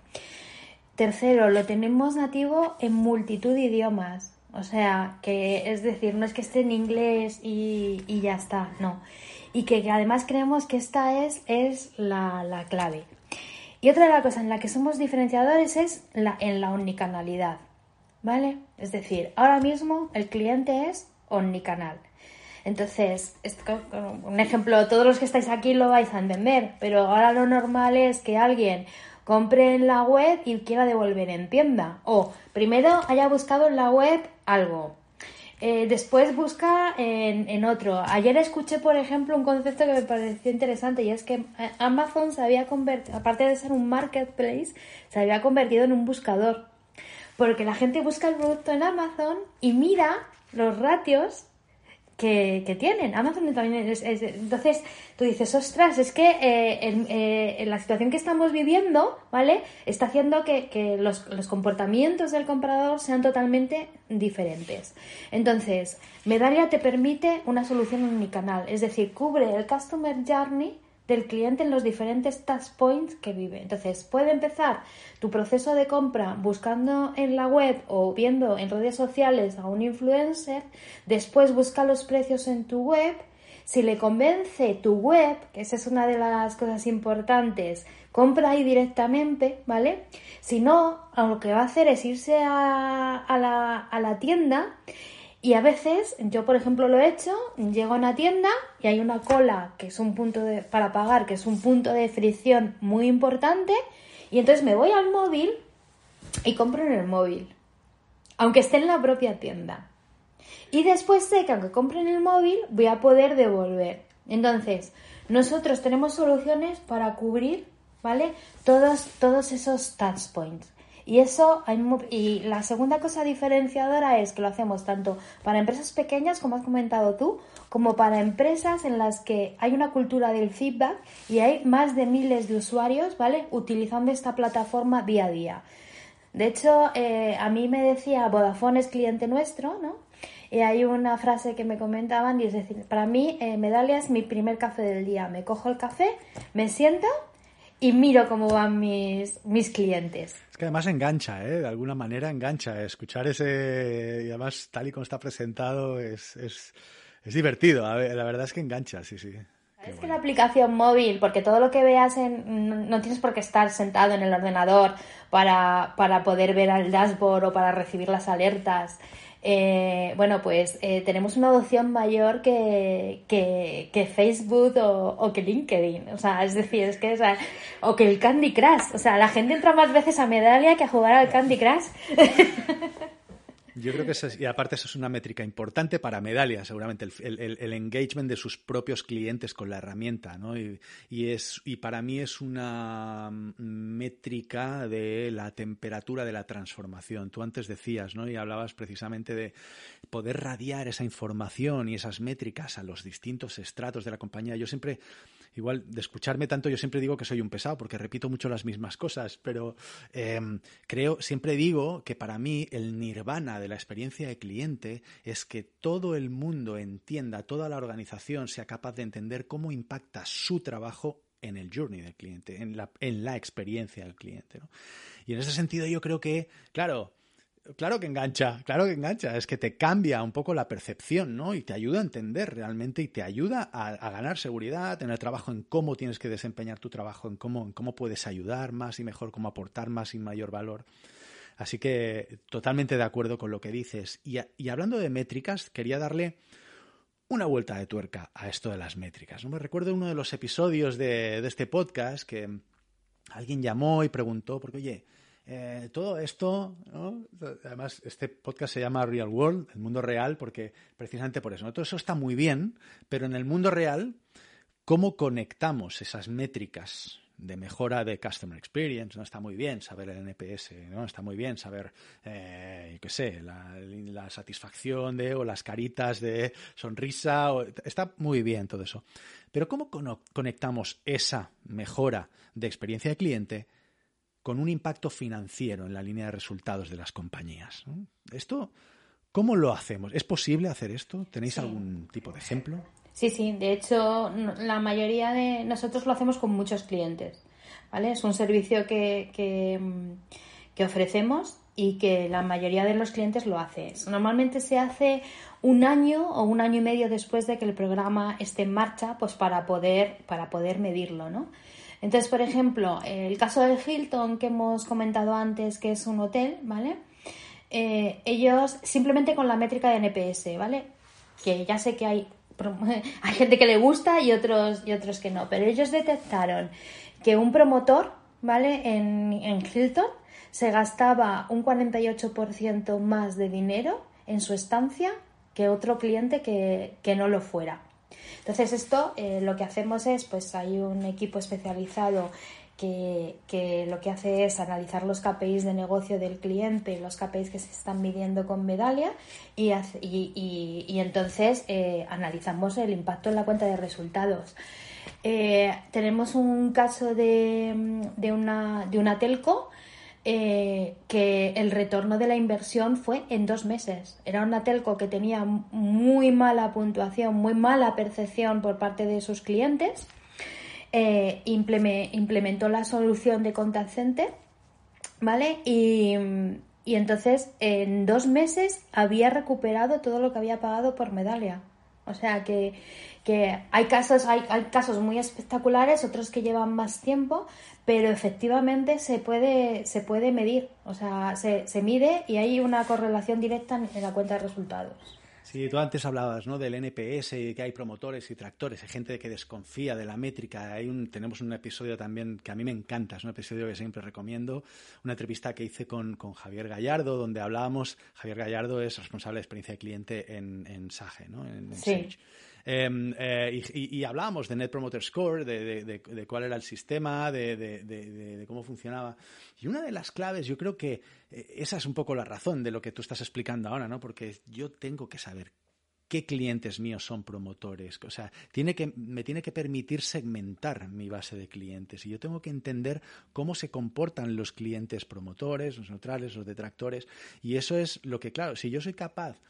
Tercero, lo tenemos nativo en multitud de idiomas. O sea, que es decir, no es que esté en inglés y, ya está, no. Y que, además creemos que esta es, es la, la clave. Y otra de las cosas en la que somos diferenciadores es la, en la omnicanalidad. ¿Vale? Es decir, ahora mismo el cliente es omnicanal. Entonces, un ejemplo, todos los que estáis aquí lo vais a entender, pero ahora lo normal es que alguien compre en la web y quiera devolver en tienda. O primero haya buscado en la web algo, eh, después busca en, en, otro. Ayer escuché, por ejemplo, un concepto que me pareció interesante y es que eh, Amazon se había convertido, aparte de ser un marketplace, se había convertido en un buscador. Porque la gente busca el producto en Amazon y mira los ratios que, tienen. Amazon también es, Entonces tú dices, ostras, es que eh, eh, en, la situación que estamos viviendo, ¿vale? Está haciendo que, los, los, comportamientos del comprador sean totalmente diferentes. Entonces, Medalia te permite una solución unicanal, es decir, cubre el Customer Journey del cliente en los diferentes touch points que vive. Entonces, puede empezar tu proceso de compra buscando en la web o viendo en redes sociales a un influencer, después busca los precios en tu web, si le convence tu web, que esa es una de las cosas importantes, compra ahí directamente, ¿vale? Si no, lo que va a hacer es irse a, la, a la tienda y a veces, yo por ejemplo lo he hecho, llego a una tienda y hay una cola que es un punto de, para pagar, que es un punto de fricción muy importante, y entonces me voy al móvil y compro en el móvil, aunque esté en la propia tienda. Y después sé que aunque compre en el móvil, voy a poder devolver. Entonces, nosotros tenemos soluciones para cubrir, ¿vale? Todos, todos esos touch points. Y eso, hay y la segunda cosa diferenciadora es que lo hacemos tanto para empresas pequeñas, como has comentado tú, como para empresas en las que hay una cultura del feedback y hay más de miles de usuarios, ¿vale? Utilizando esta plataforma día a día. De hecho, eh, a mí me decía Vodafone es cliente nuestro, ¿no? Y hay una frase que me comentaban y es decir, para mí eh, Medalia es mi primer café del día. Me cojo el café, me siento y miro cómo van mis, mis clientes. Es que además engancha, ¿eh? De alguna manera engancha. Escuchar ese, y además tal y como está presentado, es, es, es divertido. la verdad es que engancha, sí, sí. Es que la aplicación móvil, porque todo lo que veas en, no tienes por qué estar sentado en el ordenador para, para poder ver al dashboard o para recibir las alertas. Eh, bueno, pues eh, tenemos una adopción mayor que, que, Facebook o, que LinkedIn. O sea, es decir, es que, o, que el Candy Crush. O sea, la gente entra más veces a Medalia que a jugar al Candy Crush. Yo creo que eso y aparte eso es una métrica importante para Medalia, seguramente, el, engagement de sus propios clientes con la herramienta, ¿no? Y, es, y para mí es una métrica de la temperatura de la transformación. Tú antes decías, ¿no? Y hablabas precisamente de poder radiar esa información y esas métricas a los distintos estratos de la compañía. Yo siempre igual de escucharme tanto yo siempre digo que soy un pesado porque repito mucho las mismas cosas, pero em, creo, siempre digo que para mí el nirvana de la experiencia de cliente es que todo el mundo entienda, toda la organización sea capaz de entender cómo impacta su trabajo en el journey del cliente, en la, en la experiencia del cliente. Y en ese sentido yo creo que, claro, Claro que engancha, claro que engancha. Es que te cambia un poco la percepción, ¿no? Y te ayuda a entender realmente y te ayuda a, ganar seguridad en el trabajo, en cómo tienes que desempeñar tu trabajo, en cómo, en cómo puedes ayudar más y mejor, cómo aportar más y mayor valor. Así que totalmente de acuerdo con lo que dices. Y, hablando de métricas, quería darle una vuelta de tuerca a esto de las métricas. ¿no? Me recuerdo uno de los episodios de, de este podcast que alguien llamó y preguntó, porque oye, eh, todo esto, además este podcast se llama Real World, el mundo real, porque precisamente por eso, todo eso está muy bien, pero en el mundo real, ¿cómo conectamos esas métricas de mejora de customer experience, no está muy bien saber el NPS, no está muy bien saber, eh, qué sé, la, satisfacción de o las caritas de sonrisa, está muy bien todo eso. Pero cómo conectamos esa mejora de experiencia de cliente con un impacto financiero en la línea de resultados de las compañías. Esto, ¿cómo lo hacemos? ¿Es posible hacer esto? ¿Tenéis algún tipo de ejemplo? Sí, sí. De hecho, la mayoría de nosotros lo hacemos con muchos clientes. ¿vale? Es un servicio que, que, ofrecemos y que la mayoría de los clientes lo hace. Normalmente se hace un año o un año y medio después de que el programa esté en marcha, pues para poder, para poder medirlo, ¿no? Entonces, por ejemplo, el caso del Hilton que hemos comentado antes, que es un hotel, ¿vale? Eh, ellos simplemente con la métrica de NPS, ¿vale? Que ya sé que hay, hay gente que le gusta y otros, y otros que no, pero ellos detectaron que un promotor, ¿vale? En, en Hilton se gastaba un 48% más de dinero en su estancia que otro cliente que, que no lo fuera. Entonces esto eh, lo que hacemos es, pues hay un equipo especializado que, lo que hace es analizar los KPIs de negocio del cliente, los KPIs que se están midiendo con Medalia y, y, entonces eh, analizamos el impacto en la cuenta de resultados. Eh, tenemos un caso de, de, una, de una telco eh, que el retorno de la inversión fue en dos meses. Era una telco que tenía muy mala puntuación, muy mala percepción por parte de sus clientes. Eh, implementó la solución de contact center, ¿vale? Y, entonces en dos meses había recuperado todo lo que había pagado por medalla. O sea que, hay casos, hay, hay, casos muy espectaculares, otros que llevan más tiempo, pero efectivamente se puede, se puede medir, o sea, se, se mide y hay una correlación directa en, la cuenta de resultados. Sí, tú antes hablabas ¿no? del NPS y que hay promotores y tractores, hay gente que desconfía de la métrica. Hay un, tenemos un episodio también que a mí me encanta, es un episodio que siempre recomiendo, una entrevista que hice con, con Javier Gallardo, donde hablábamos, Javier Gallardo es responsable de experiencia de cliente en, en SAGE, ¿no? en, sí. Em, eh, y, hablábamos de Net Promoter Score, de, cuál era el sistema, de, cómo funcionaba. Y una de las claves, yo creo que eh, esa es un poco la razón de lo que tú estás explicando ahora, ¿no? Porque yo tengo que saber qué clientes míos son promotores. O sea, tiene que, me tiene que permitir segmentar mi base de clientes y yo tengo que entender cómo se comportan los clientes promotores, los neutrales, los detractores. Y eso es lo que, claro, si yo soy capaz,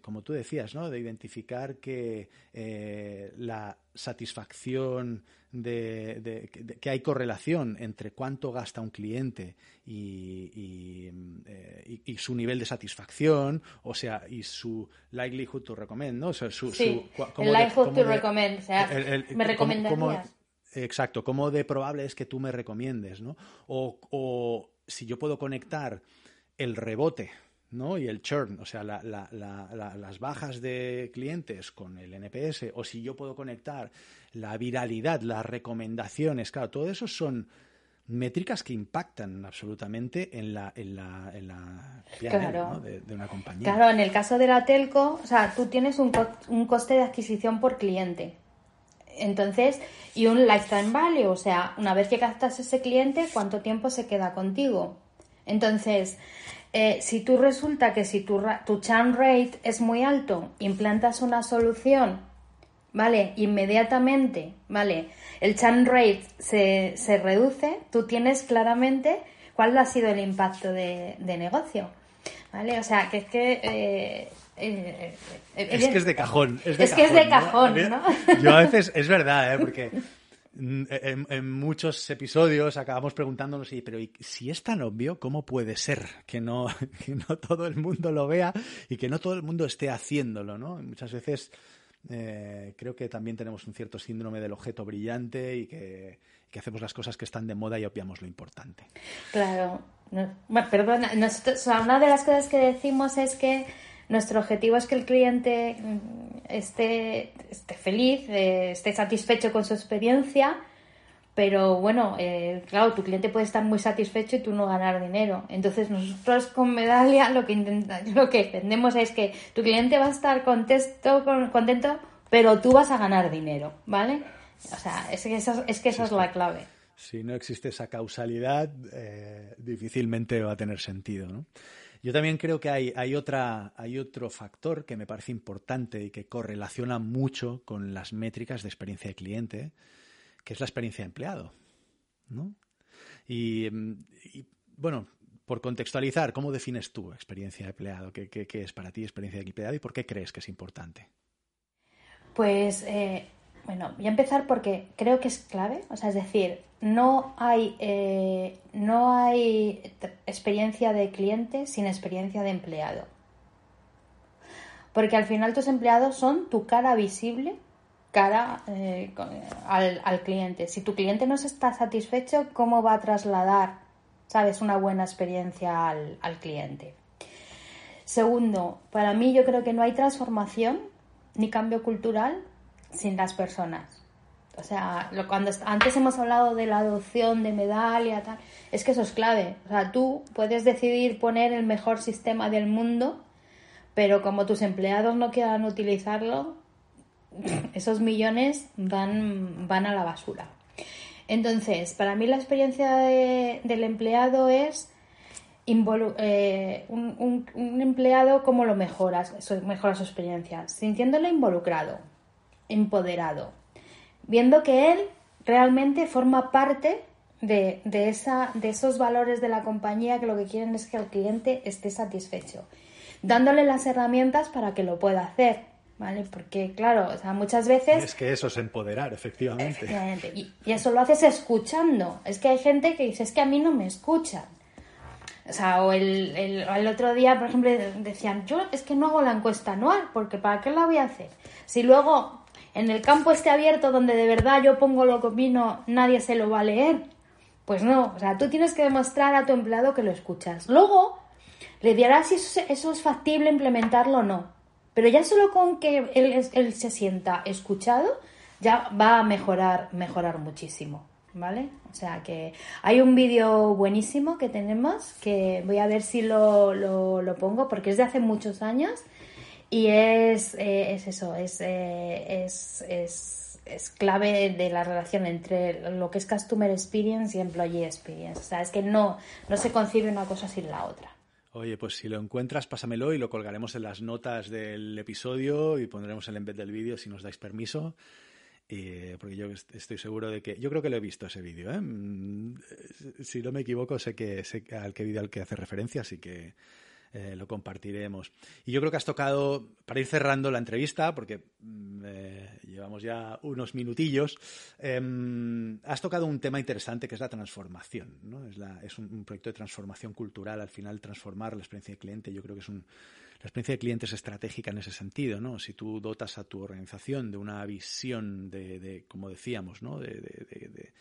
como tú decías, ¿no? de identificar que eh, la satisfacción, de, que hay correlación entre cuánto gasta un cliente y, eh, su nivel de satisfacción, o sea, y su likelihood to recommend, ¿no? O sea, su, sí, el likelihood to recommend, o sea, me recomendarías. exacto, cómo de probable es que tú me recomiendes, ¿no? O, o si yo puedo conectar el rebote ¿no? y el churn, o sea, las bajas de clientes con el NPS, o si yo puedo conectar la viralidad, las recomendaciones, claro, todo eso son métricas que impactan absolutamente en la, en la, en la de, una compañía. Claro, en el caso de la telco, o sea, tú tienes un, un coste de adquisición por cliente. Entonces, y un lifetime value, o sea, una vez que captas ese cliente, ¿cuánto tiempo se queda contigo? Entonces, eh, si tú resulta que si tu, tu churn rate es muy alto, implantas una solución, ¿vale? Inmediatamente, ¿vale? El churn rate se, se reduce, tú tienes claramente cuál ha sido el impacto de, negocio, ¿vale? O sea, que es que... Eh, eh, es que es de cajón. Es, que es de cajón, ¿no? Yo a veces, es verdad, ¿eh? porque En, muchos episodios acabamos preguntándonos, pero si es tan obvio, ¿cómo puede ser que no, que no todo el mundo lo vea y que no todo el mundo esté haciéndolo? ¿no? Muchas veces eh, creo que también tenemos un cierto síndrome del objeto brillante y que, hacemos las cosas que están de moda y obviamos lo importante. Claro. bueno, perdona, una de las cosas que decimos es que nuestro objetivo es que el cliente mm, esté, esté feliz, eh, esté satisfecho con su experiencia, pero bueno, eh, claro, tu cliente puede estar muy satisfecho y tú no ganar dinero. Entonces nosotros con Medalia lo que intenta, lo que defendemos es que tu cliente va a estar contento, contento, pero tú vas a ganar dinero, ¿vale? O sea, es que eso es, que eso es la clave. Si no existe esa causalidad, eh, difícilmente va a tener sentido, ¿no? Yo también creo que hay, otro factor que me parece importante y que correlaciona mucho con las métricas de experiencia de cliente, que es la experiencia de empleado. ¿no? Y, bueno, por contextualizar, ¿cómo defines tú experiencia de empleado? ¿Qué, qué, es para ti experiencia de empleado y por qué crees que es importante? Pues eh, bueno, voy a empezar porque creo que es clave, o sea, es decir, no hay, eh, no hay experiencia de cliente sin experiencia de empleado. Porque al final tus empleados son tu cara visible cara eh, al, cliente. Si tu cliente no está satisfecho, ¿cómo va a trasladar, sabes, una buena experiencia al, al cliente? Segundo, para mí yo creo que no hay transformación ni cambio cultural sin las personas. O sea, lo, cuando antes hemos hablado de la adopción de medalla, tal, es que eso es clave. O sea, tú puedes decidir poner el mejor sistema del mundo, pero como tus empleados no quieran utilizarlo, esos millones van, van a la basura. Entonces, para mí la experiencia del empleado es eh, un, un, empleado cómo lo mejoras, mejora su experiencia, sintiéndolo involucrado, empoderado, viendo que él realmente forma parte de, esa, de esos valores de la compañía que lo que quieren es que el cliente esté satisfecho, dándole las herramientas para que lo pueda hacer. ¿Vale? Porque, claro, o sea, muchas veces... Es que eso es empoderar, efectivamente. Y, eso lo haces escuchando. Es que hay gente que dice, es que a mí no me escuchan. O sea, o el, el, otro día, por ejemplo, decían, yo es que no hago la encuesta anual, porque ¿para qué la voy a hacer? Si luego en el campo este abierto donde de verdad yo pongo lo que opino, nadie se lo va a leer. Pues no, o sea, tú tienes que demostrar a tu empleado que lo escuchas. Luego le dirás si eso, es factible implementarlo o no. Pero ya solo con que él, se sienta escuchado, ya va a mejorar, mejorar muchísimo. ¿Vale? O sea que hay un vídeo buenísimo que tenemos que voy a ver si lo, lo pongo porque es de hace muchos años y es, eh, es eso, es, eh, es, es, es, clave de la relación entre lo que es Customer Experience y Employee Experience. O sea, es que no, no se concibe una cosa sin la otra. Oye, pues si lo encuentras, pásamelo y lo colgaremos en las notas del episodio y pondremos el embed del vídeo si nos dais permiso. porque yo estoy seguro de que. Yo creo que lo he visto ese vídeo. ¿eh? Mm, si no me equivoco, sé que sé al qué vídeo al que hace referencia, así que eh, lo compartiremos. Y yo creo que has tocado, para ir cerrando la entrevista, porque mm, eh, llevamos ya unos minutillos, em, has tocado un tema interesante que es la transformación. ¿no? Es, un, proyecto de transformación cultural, al final transformar la experiencia de cliente. Yo creo que es un, la experiencia de cliente es estratégica en ese sentido. ¿no? Si tú dotas a tu organización de una visión de, como decíamos, ¿no? de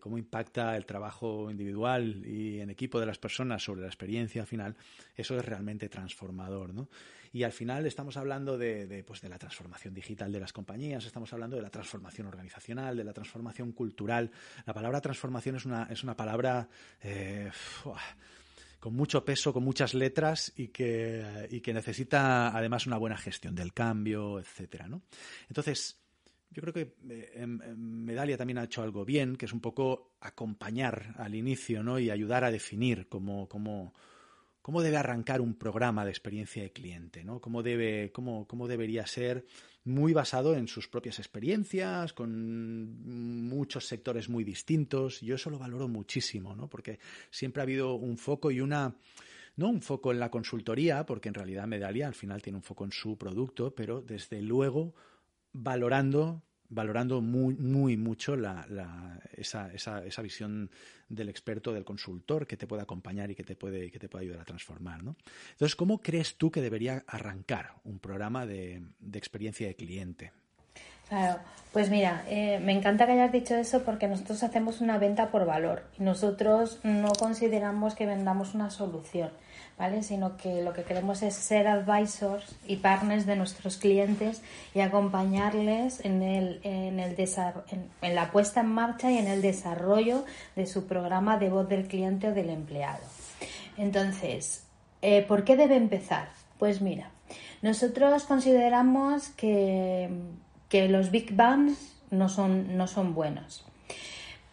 cómo impacta el trabajo individual y en equipo de las personas sobre la experiencia final, eso es realmente transformador, ¿no? Y al final estamos hablando de, pues de la transformación digital de las compañías, estamos hablando de la transformación organizacional, de la transformación cultural. La palabra transformación es una, es una palabra eh, con mucho peso, con muchas letras y que, y que necesita además una buena gestión del cambio, etcétera, ¿no? Entonces, yo creo que eh, en, Medalia también ha hecho algo bien, que es un poco acompañar al inicio ¿no? y ayudar a definir cómo, cómo, cómo debe arrancar un programa de experiencia de cliente, ¿no? cómo, debe, cómo, cómo debería ser muy basado en sus propias experiencias, con muchos sectores muy distintos. Yo eso lo valoro muchísimo, ¿no? porque siempre ha habido un foco y una no un foco en la consultoría, porque en realidad Medalia al final tiene un foco en su producto, pero desde luego valorando valorando muy, muy mucho la, esa, esa, esa, visión del experto, del consultor, que te puede acompañar y que te puede, que te puede ayudar a transformar. ¿no? Entonces, ¿cómo crees tú que debería arrancar un programa de, de experiencia de cliente? Claro, pues mira, eh, me encanta que hayas dicho eso porque nosotros hacemos una venta por valor y nosotros no consideramos que vendamos una solución. ¿Vale? Sino que lo que queremos es ser advisors y partners de nuestros clientes y acompañarles en, el, en, el en, la puesta en marcha y en el desarrollo de su programa de voz del cliente o del empleado. Entonces, eh, ¿por qué debe empezar? Pues mira, nosotros consideramos que, que los Big Bangs no son, no son buenos.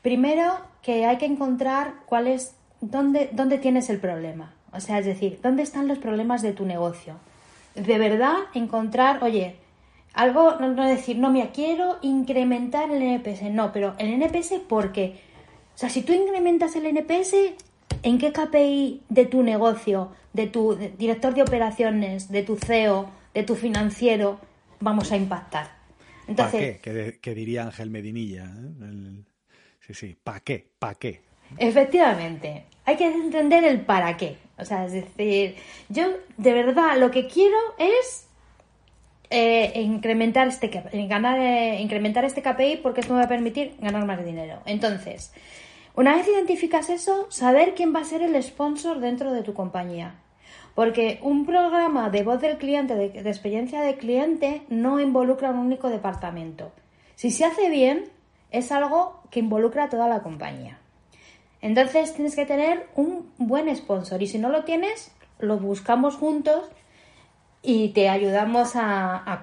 Primero, que hay que encontrar cuál es, dónde, dónde tienes el problema. O sea, es decir, ¿dónde están los problemas de tu negocio? De verdad, encontrar, oye, algo, no, decir, no, mira, quiero incrementar el NPS. No, pero el NPS, ¿por qué? O sea, si tú incrementas el NPS, ¿en qué KPI de tu negocio, de tu director de operaciones, de tu CEO, de tu financiero, vamos a impactar? Entonces, ¿Para qué? Que, diría Ángel Medinilla. ¿eh? Sí, sí, ¿para qué? ¿Para qué? Efectivamente, hay que entender el para qué. O sea, es decir, yo de verdad lo que quiero es eh, incrementar este ganar, eh, incrementar este KPI porque esto me va a permitir ganar más dinero. Entonces, una vez identificas eso, saber quién va a ser el sponsor dentro de tu compañía. Porque un programa de voz del cliente, de, de experiencia de cliente, no involucra un único departamento. Si se hace bien, es algo que involucra a toda la compañía. Entonces tienes que tener un buen sponsor y si no lo tienes, lo buscamos juntos y te ayudamos a,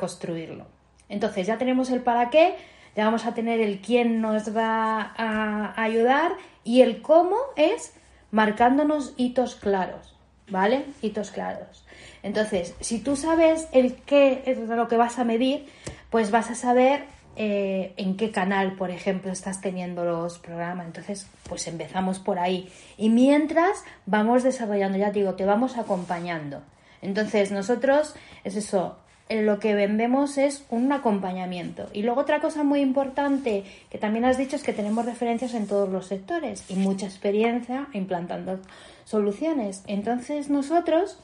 construirlo. Entonces ya tenemos el para qué, ya vamos a tener el quién nos va a ayudar y el cómo es marcándonos hitos claros, ¿vale? Hitos claros. Entonces, si tú sabes el qué es lo que vas a medir, pues vas a saber eh, en qué canal, por ejemplo, estás teniendo los programas. Entonces, pues empezamos por ahí. Y mientras vamos desarrollando, ya te digo, te vamos acompañando. Entonces, nosotros, es eso, lo que vendemos es un acompañamiento. Y luego otra cosa muy importante que también has dicho es que tenemos referencias en todos los sectores y mucha experiencia implantando soluciones. Entonces nosotros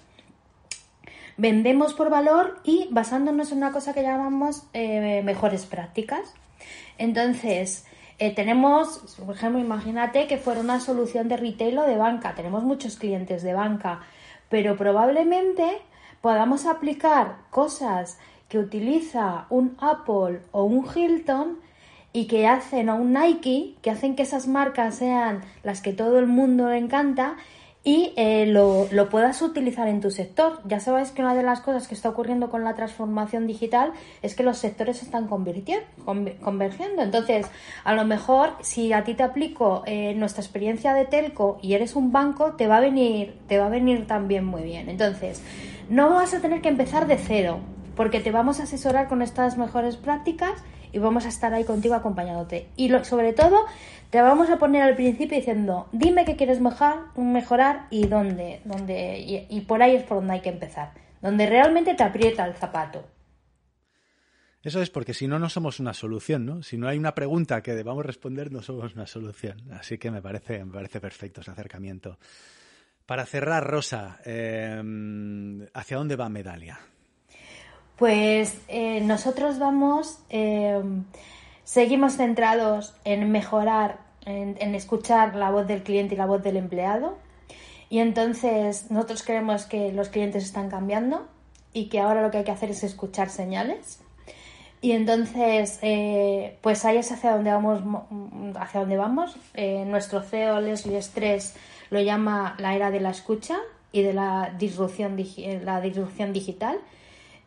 vendemos por valor y basándonos en una cosa que llamamos eh, mejores prácticas. Entonces, eh, tenemos, por ejemplo, imagínate que fuera una solución de retail o de banca. Tenemos muchos clientes de banca, pero probablemente podamos aplicar cosas que utiliza un Apple o un Hilton y que hacen o un Nike, que hacen que esas marcas sean las que todo el mundo le encanta y eh, lo, lo, puedas utilizar en tu sector. Ya sabéis que una de las cosas que está ocurriendo con la transformación digital es que los sectores se están convirtiendo, convergiendo. Entonces, a lo mejor si a ti te aplico eh, nuestra experiencia de telco y eres un banco, te va a venir, te va a venir también muy bien. Entonces, no vas a tener que empezar de cero, porque te vamos a asesorar con estas mejores prácticas y vamos a estar ahí contigo acompañándote. Y lo, sobre todo, te vamos a poner al principio diciendo, dime qué quieres mejorar, mejorar y dónde, dónde y, por ahí es por donde hay que empezar, donde realmente te aprieta el zapato. Eso es porque si no, no somos una solución, ¿no? Si no hay una pregunta que debamos responder, no somos una solución. Así que me parece, me parece perfecto ese acercamiento. Para cerrar, Rosa, eh, ¿hacia dónde va Medalia? Pues eh, nosotros vamos, eh, seguimos centrados en mejorar, en, escuchar la voz del cliente y la voz del empleado. Y entonces nosotros creemos que los clientes están cambiando y que ahora lo que hay que hacer es escuchar señales. Y entonces, eh, pues ahí es hacia donde vamos. Hacia donde vamos. Eh, nuestro CEO Leslie Stress lo llama la era de la escucha y de la disrupción, la disrupción digital.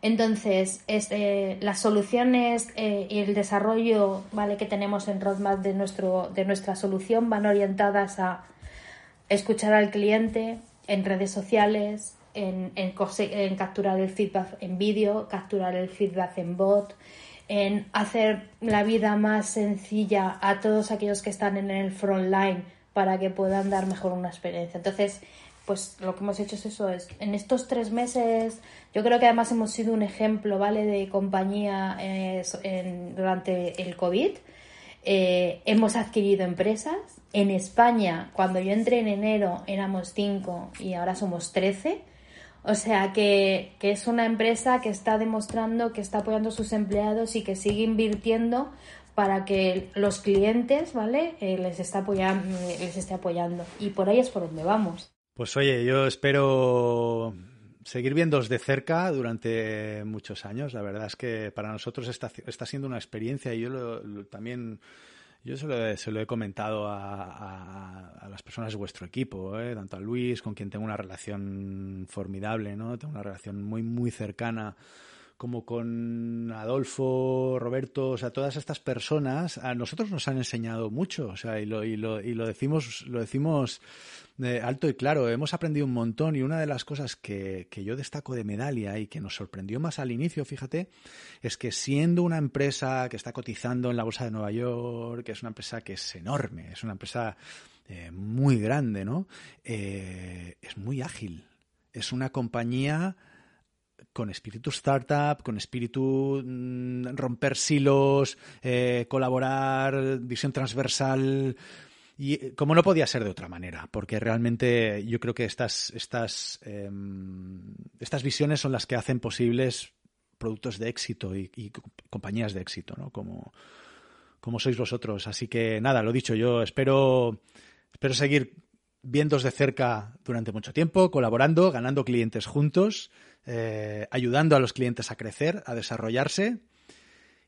Entonces, es, eh, las soluciones eh, y el desarrollo ¿vale? que tenemos en Roadmap de, nuestro, de nuestra solución van orientadas a escuchar al cliente en redes sociales, en, en, en capturar el feedback en vídeo, capturar el feedback en bot, en hacer la vida más sencilla a todos aquellos que están en el front line para que puedan dar mejor una experiencia. Entonces, pues lo que hemos hecho es eso, es en estos tres meses, yo creo que además hemos sido un ejemplo, ¿vale?, de compañía eh, durante el COVID. Eh, hemos adquirido empresas. En España, cuando yo entré en enero, éramos cinco y ahora somos trece. O sea que, que, es una empresa que está demostrando que está apoyando a sus empleados y que sigue invirtiendo para que los clientes, ¿vale? Eh, les está apoyando, les esté apoyando. Y por ahí es por donde vamos. Pues oye, yo espero seguir viéndoos de cerca durante muchos años. La verdad es que para nosotros está, está siendo una experiencia y yo lo, también yo se lo, he, se lo he comentado a, a, a, las personas de vuestro equipo, ¿eh? tanto a Luis, con quien tengo una relación formidable, ¿no? Tengo una relación muy, muy cercana como con Adolfo, Roberto, o sea, todas estas personas, a nosotros nos han enseñado mucho, o sea, y lo, y lo, y lo decimos, lo decimos eh, alto y claro, hemos aprendido un montón y una de las cosas que, que yo destaco de Medalia y que nos sorprendió más al inicio, fíjate, es que siendo una empresa que está cotizando en la Bolsa de Nueva York, que es una empresa que es enorme, es una empresa eh, muy grande, ¿no? Eh, es muy ágil, es una compañía con espíritu startup, con espíritu mmm, romper silos, eh, colaborar, visión transversal. Y eh, como no podía ser de otra manera, porque realmente yo creo que estas, estas, eh, estas visiones son las que hacen posibles productos de éxito y, y compañías de éxito, ¿no? Como, como sois vosotros. Así que nada, lo dicho, yo espero, espero seguir viéndos de cerca durante mucho tiempo, colaborando, ganando clientes juntos, eh, ayudando a los clientes a crecer, a desarrollarse.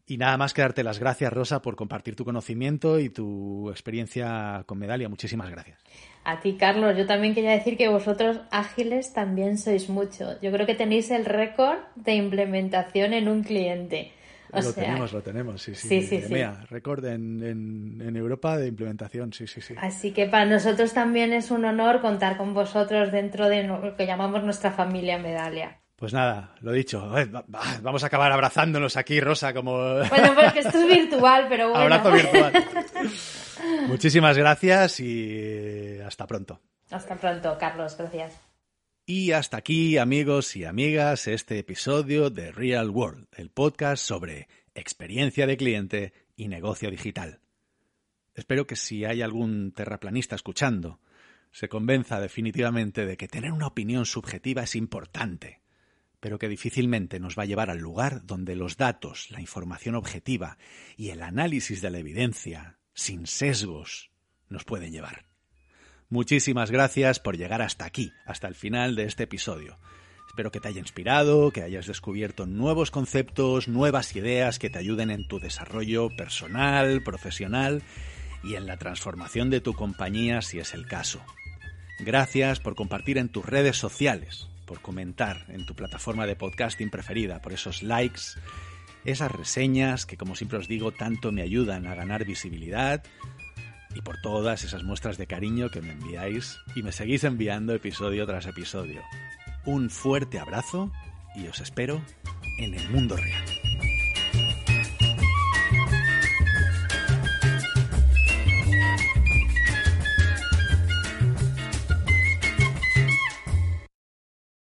Y nada más que darte las gracias, Rosa, por compartir tu conocimiento y tu experiencia con Medalia. Muchísimas gracias. A ti, Carlos. Yo también quería decir que vosotros ágiles también sois mucho. Yo creo que tenéis el récord de implementación en un cliente. O lo sea, tenemos, lo tenemos, sí, sí. sí, sí, sí. Récord en, en, en, Europa de implementación, sí, sí, sí. Así que para nosotros también es un honor contar con vosotros dentro de lo que llamamos nuestra familia Medalia. Pues nada, lo dicho, vamos a acabar abrazándonos aquí, Rosa, como... Bueno, porque esto es virtual, pero bueno. Abrazo virtual. Muchísimas gracias y hasta pronto. Hasta pronto, Carlos, gracias. Y hasta aquí, amigos y amigas, este episodio de Real World, el podcast sobre experiencia de cliente y negocio digital. Espero que si hay algún terraplanista escuchando, se convenza definitivamente de que tener una opinión subjetiva es importante, pero que difícilmente nos va a llevar al lugar donde los datos, la información objetiva y el análisis de la evidencia, sin sesgos, nos pueden llevar. Muchísimas gracias por llegar hasta aquí, hasta el final de este episodio. Espero que te haya inspirado, que hayas descubierto nuevos conceptos, nuevas ideas que te ayuden en tu desarrollo personal, profesional y en la transformación de tu compañía si es el caso. Gracias por compartir en tus redes sociales, por comentar en tu plataforma de podcasting preferida, por esos likes, esas reseñas que como siempre os digo tanto me ayudan a ganar visibilidad y por todas esas muestras de cariño que me enviáis y me seguís enviando episodio tras episodio. Un fuerte abrazo y os espero en el mundo real.